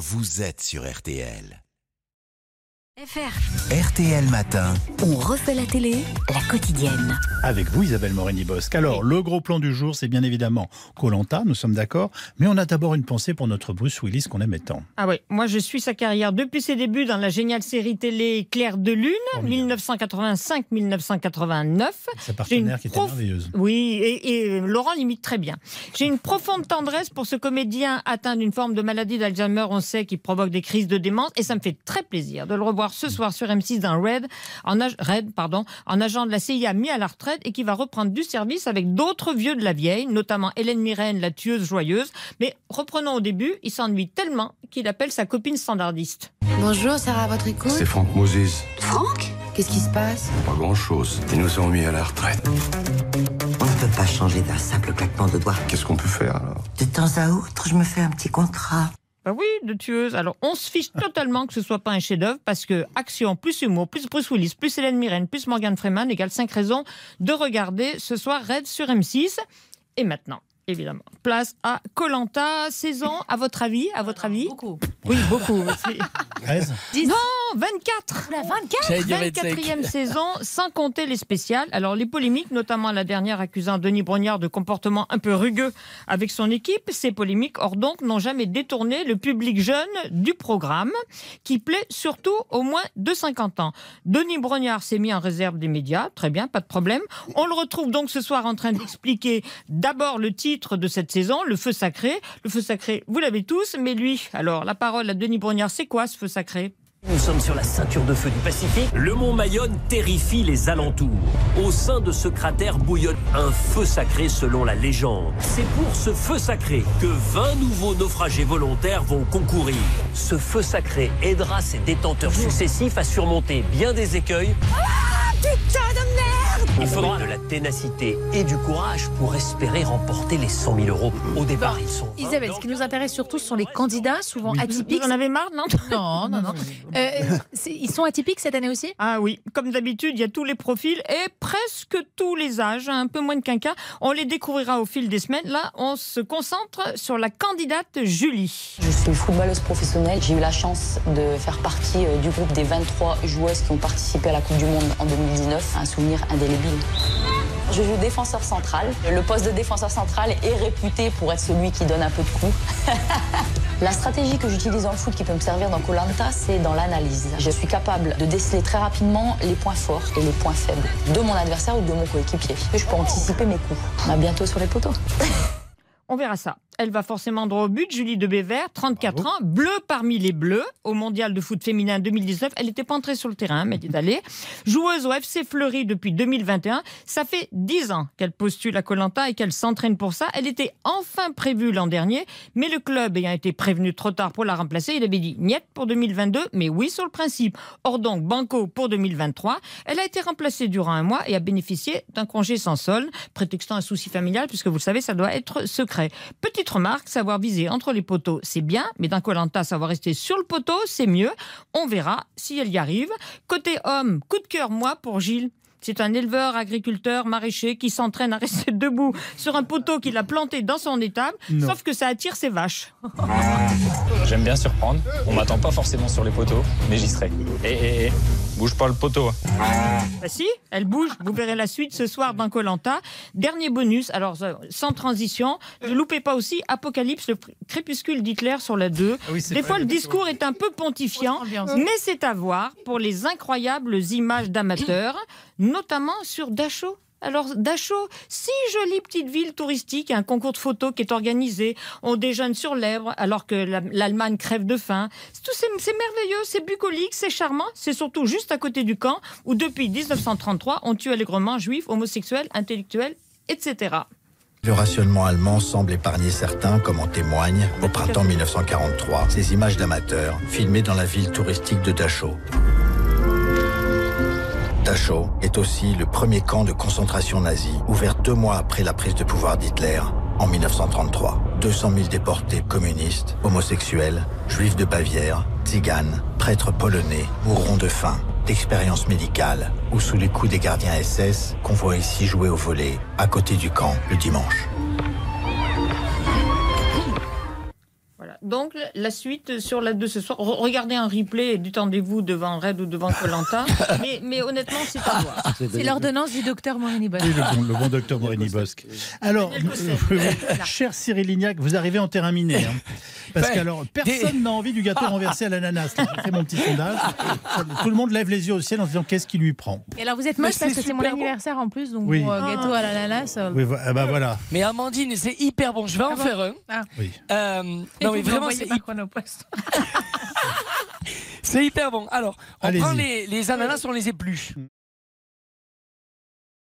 vous êtes sur RTL. FR. RTL Matin. On refait la télé, la quotidienne. Avec vous, Isabelle Morini-Bosque. Alors, le gros plan du jour, c'est bien évidemment Colanta, nous sommes d'accord. Mais on a d'abord une pensée pour notre Bruce Willis qu'on aimait tant. Ah oui, moi je suis sa carrière depuis ses débuts dans la géniale série télé Claire de Lune, 1985-1989. Sa partenaire qui était merveilleuse. Oui, et, et Laurent l'imite très bien. J'ai une profonde tendresse pour ce comédien atteint d'une forme de maladie d'Alzheimer, on sait, qui provoque des crises de démence, et ça me fait très plaisir de le revoir ce soir sur M6 dans Red, en, ag- Red, pardon, en agent de la CIA mis à la retraite et qui va reprendre du service avec d'autres vieux de la vieille, notamment Hélène Mirren, la tueuse joyeuse. Mais reprenons au début, il s'ennuie tellement qu'il appelle sa copine standardiste. Bonjour, Sarah, à votre écoute. C'est Franck Moses. Franck? Qu'est-ce qui se passe? Pas grand chose. Ils nous ont mis à la retraite. On ne peut pas changer d'un simple claquement de doigts. Qu'est-ce qu'on peut faire alors? De temps à autre, je me fais un petit contrat. Bah oui, de tueuse. Alors, on se fiche totalement que ce soit pas un chef-d'œuvre parce que action plus humour plus Bruce Willis plus Hélène Mirren plus Morgan Freeman égale 5 raisons de regarder ce soir Red sur M6. Et maintenant, évidemment, place à Colanta saison. À votre avis, à votre avis? Beaucoup. Oui, beaucoup. C'est- 13 Non, 24 La 24 24e saison, sans compter les spéciales. Alors, les polémiques, notamment la dernière accusant Denis Brognard de comportement un peu rugueux avec son équipe, ces polémiques, hors donc, n'ont jamais détourné le public jeune du programme, qui plaît surtout aux moins de 50 ans. Denis Brognard s'est mis en réserve des médias, très bien, pas de problème. On le retrouve donc ce soir en train d'expliquer d'abord le titre de cette saison, le feu sacré. Le feu sacré, vous l'avez tous, mais lui, alors, la parole à Denis Brognard, c'est quoi ce feu sacré? Nous sommes sur la ceinture de feu du Pacifique. Le mont Mayonne terrifie les alentours. Au sein de ce cratère bouillonne un feu sacré selon la légende. C'est pour ce feu sacré que 20 nouveaux naufragés volontaires vont concourir. Ce feu sacré aidera ces détenteurs successifs à surmonter bien des écueils. Il faudra de la ténacité et du courage pour espérer remporter les 100 000 euros. Au départ, ils sont. Isabelle, ce qui nous intéresse surtout, ce sont les candidats, souvent atypiques. Vous en avez marre, non Non, non, non. Euh, ils sont atypiques cette année aussi? Ah oui, comme d'habitude, il y a tous les profils et presque tous les âges, un peu moins de qu'un cas. On les découvrira au fil des semaines. Là, on se concentre sur la candidate Julie. Je suis footballeuse professionnelle. J'ai eu la chance de faire partie euh, du groupe des 23 joueuses qui ont participé à la Coupe du Monde en 2019. Un souvenir indélébile. Je joue défenseur central. Le poste de défenseur central est réputé pour être celui qui donne un peu de coups. La stratégie que j'utilise dans le foot qui peut me servir dans Colanta, c'est dans l'analyse. Je suis capable de déceler très rapidement les points forts et les points faibles de mon adversaire ou de mon coéquipier. Je peux anticiper mes coups. À bientôt sur les poteaux. On verra ça. Elle va forcément droit au but. Julie de Bévert, 34 ans, bleue parmi les bleus au mondial de foot féminin 2019. Elle n'était pas entrée sur le terrain, mais elle est allée. Joueuse au FC Fleury depuis 2021. Ça fait 10 ans qu'elle postule à Colanta et qu'elle s'entraîne pour ça. Elle était enfin prévue l'an dernier, mais le club ayant été prévenu trop tard pour la remplacer, il avait dit niet pour 2022, mais oui sur le principe. Or donc, banco pour 2023. Elle a été remplacée durant un mois et a bénéficié d'un congé sans solde, prétextant un souci familial, puisque vous le savez, ça doit être secret. Petite remarque, savoir viser entre les poteaux, c'est bien, mais dans Colanta, savoir rester sur le poteau, c'est mieux. On verra si elle y arrive. Côté homme, coup de cœur, moi, pour Gilles. C'est un éleveur, agriculteur, maraîcher qui s'entraîne à rester debout sur un poteau qu'il a planté dans son étable, Non. sauf que ça attire ses vaches. J'aime bien surprendre. On m'attend pas forcément sur les poteaux, mais j'y serai. Eh, eh, eh, bouge pas le poteau. hein. Bah si, elle bouge. Vous verrez la suite ce soir dans Colanta. Dernier bonus, alors euh, sans transition, ne loupez pas aussi Apocalypse, le crépuscule d'Hitler sur la 2. Ah oui, Des fois, le discours est un peu pontifiant, mais c'est à voir pour les incroyables images d'amateurs, notamment sur Dachau. Alors, Dachau, si jolie petite ville touristique, un concours de photos qui est organisé. On déjeune sur l'Èbre alors que la- l'Allemagne crève de faim. C'est merveilleux, c'est bucolique, c'est charmant. C'est surtout juste à côté du camp où, depuis 1933, on tue allègrement juifs, homosexuels, intellectuels, etc. Le rationnement allemand semble épargner certains, comme en témoigne, au printemps 1943, ces images d'amateurs filmées dans la ville touristique de Dachau. Dachau est aussi le premier camp de concentration nazi, ouvert deux mois après la prise de pouvoir d'Hitler en 1933. 200 000 déportés communistes, homosexuels, juifs de Bavière, tziganes, prêtres polonais mourront de faim, d'expérience médicale ou sous les coups des gardiens SS qu'on voit ici jouer au volet à côté du camp le dimanche. Donc, la suite sur la de ce soir. Re- Regardez un replay et détendez-vous devant Red ou devant Colanta. mais, mais honnêtement, c'est à voir. C'est l'ordonnance du docteur Morini Bosque. Oui, le bon, le bon docteur Morini Bosque. Alors, euh, cher Cyril Lignac, vous arrivez en terrain miné. hein. Parce Ouais. qu'alors, personne n'a envie du gâteau renversé à l'ananas. J'ai fait mon petit sondage. Tout le monde lève les yeux au ciel en se disant qu'est-ce qui lui prend? Et alors vous êtes moche parce c'est que c'est mon anniversaire en plus, donc Oui. pour, euh, gâteau à l'ananas. euh, Oui, ah bah voilà. Mais Amandine, c'est hyper bon. Je vais en Ah bon faire un. Ah. Oui. Euh, non, vous mais vraiment, c'est hyper bon. Alors, on Allez-y. prend les, les ananas, on les épluche.